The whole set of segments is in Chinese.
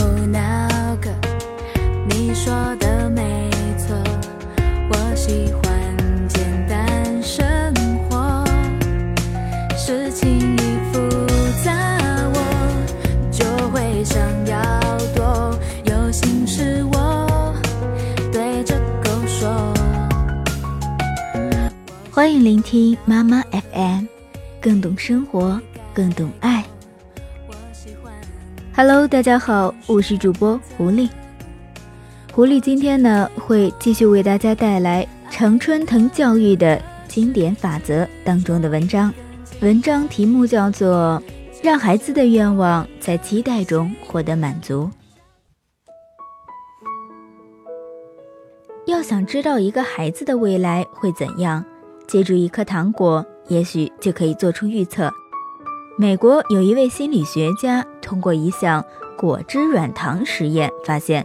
哦那个你说的没错我喜欢简单生活事情复杂我就会想要多有心事我对着狗说。欢迎聆听妈妈 fm 更懂生活更懂爱。Hello，大家好，我是主播狐狸。狐狸今天呢会继续为大家带来常春藤教育的经典法则当中的文章，文章题目叫做《让孩子的愿望在期待中获得满足》。要想知道一个孩子的未来会怎样？借助一颗糖果，也许就可以做出预测。美国有一位心理学家通过一项果汁软糖实验发现，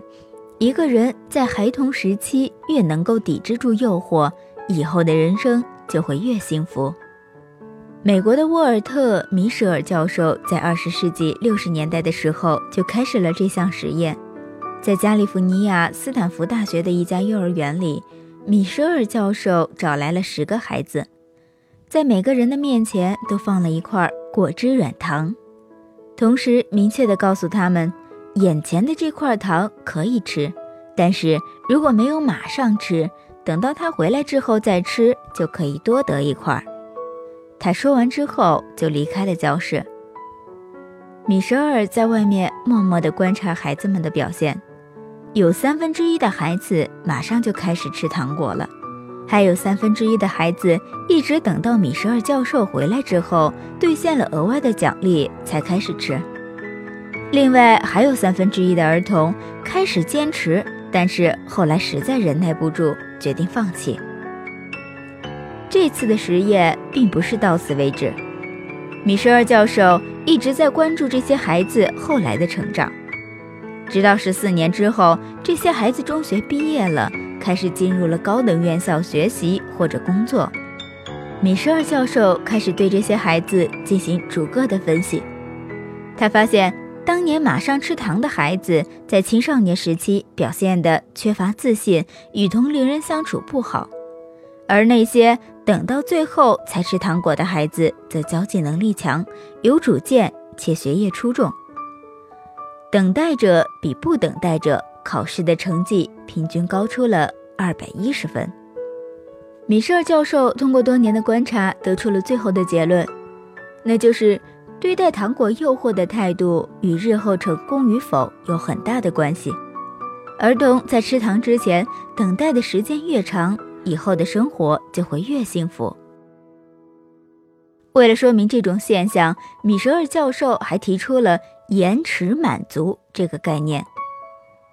一个人在孩童时期越能够抵制住诱惑，以后的人生就会越幸福。美国的沃尔特·米舍尔教授在二十世纪六十年代的时候就开始了这项实验，在加利福尼亚斯坦福大学的一家幼儿园里。米舍尔教授找来了十个孩子，在每个人的面前都放了一块果汁软糖，同时明确地告诉他们，眼前的这块糖可以吃，但是如果没有马上吃，等到他回来之后再吃，就可以多得一块。他说完之后就离开了教室。米舍尔在外面默默地观察孩子们的表现。有三分之一的孩子马上就开始吃糖果了，还有三分之一的孩子一直等到米舍尔教授回来之后兑现了额外的奖励才开始吃。另外还有三分之一的儿童开始坚持，但是后来实在忍耐不住，决定放弃。这次的实验并不是到此为止，米舍尔教授一直在关注这些孩子后来的成长。直到十四年之后，这些孩子中学毕业了，开始进入了高等院校学习或者工作。米舍尔教授开始对这些孩子进行逐个的分析。他发现，当年马上吃糖的孩子，在青少年时期表现的缺乏自信，与同龄人相处不好；而那些等到最后才吃糖果的孩子，则交际能力强，有主见，且学业出众。等待者比不等待者考试的成绩平均高出了二百一十分。米舍尔教授通过多年的观察得出了最后的结论，那就是对待糖果诱惑的态度与日后成功与否有很大的关系。儿童在吃糖之前等待的时间越长，以后的生活就会越幸福。为了说明这种现象，米舍尔教授还提出了。延迟满足这个概念，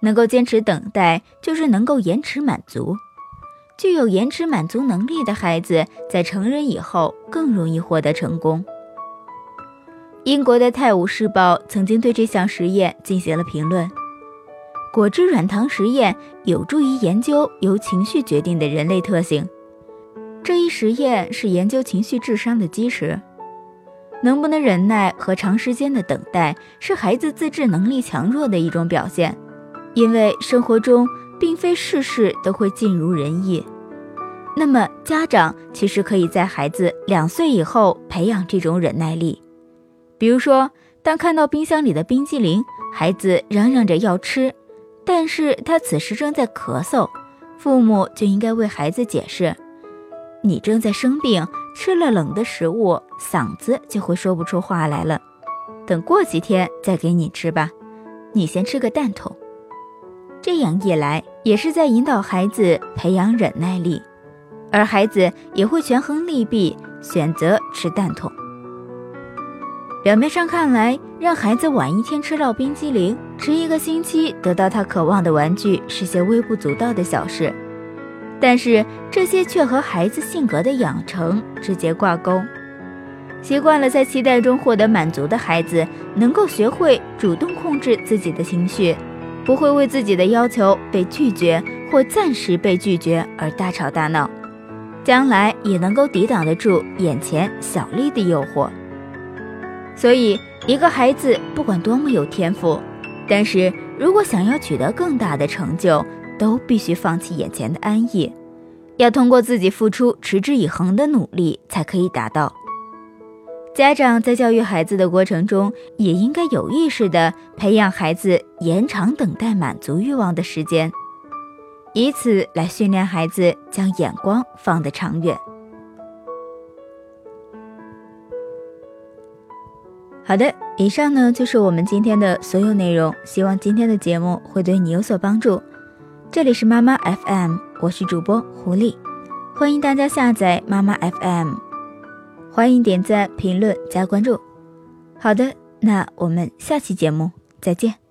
能够坚持等待，就是能够延迟满足。具有延迟满足能力的孩子，在成人以后更容易获得成功。英国的《泰晤士报》曾经对这项实验进行了评论：果汁软糖实验有助于研究由情绪决定的人类特性。这一实验是研究情绪智商的基石。能不能忍耐和长时间的等待，是孩子自制能力强弱的一种表现。因为生活中并非事事都会尽如人意。那么，家长其实可以在孩子两岁以后培养这种忍耐力。比如说，当看到冰箱里的冰激凌，孩子嚷嚷着要吃，但是他此时正在咳嗽，父母就应该为孩子解释：你正在生病。吃了冷的食物，嗓子就会说不出话来了。等过几天再给你吃吧，你先吃个蛋筒。这样一来，也是在引导孩子培养忍耐力，而孩子也会权衡利弊，选择吃蛋筒。表面上看来，让孩子晚一天吃到冰激凌，迟一个星期得到他渴望的玩具，是些微不足道的小事。但是这些却和孩子性格的养成直接挂钩。习惯了在期待中获得满足的孩子，能够学会主动控制自己的情绪，不会为自己的要求被拒绝或暂时被拒绝而大吵大闹，将来也能够抵挡得住眼前小利的诱惑。所以，一个孩子不管多么有天赋，但是如果想要取得更大的成就，都必须放弃眼前的安逸，要通过自己付出持之以恒的努力才可以达到。家长在教育孩子的过程中也应该有意识的培养孩子延长等待满足欲望的时间以此来训练孩子将眼光放得长远。好的以上呢就是我们今天的所有内容希望今天的节目会对你有所帮助。这里是妈妈 fm 我是主播狐狸欢迎大家下载妈妈 fm 欢迎点赞评论加关注。好的那我们下期节目再见。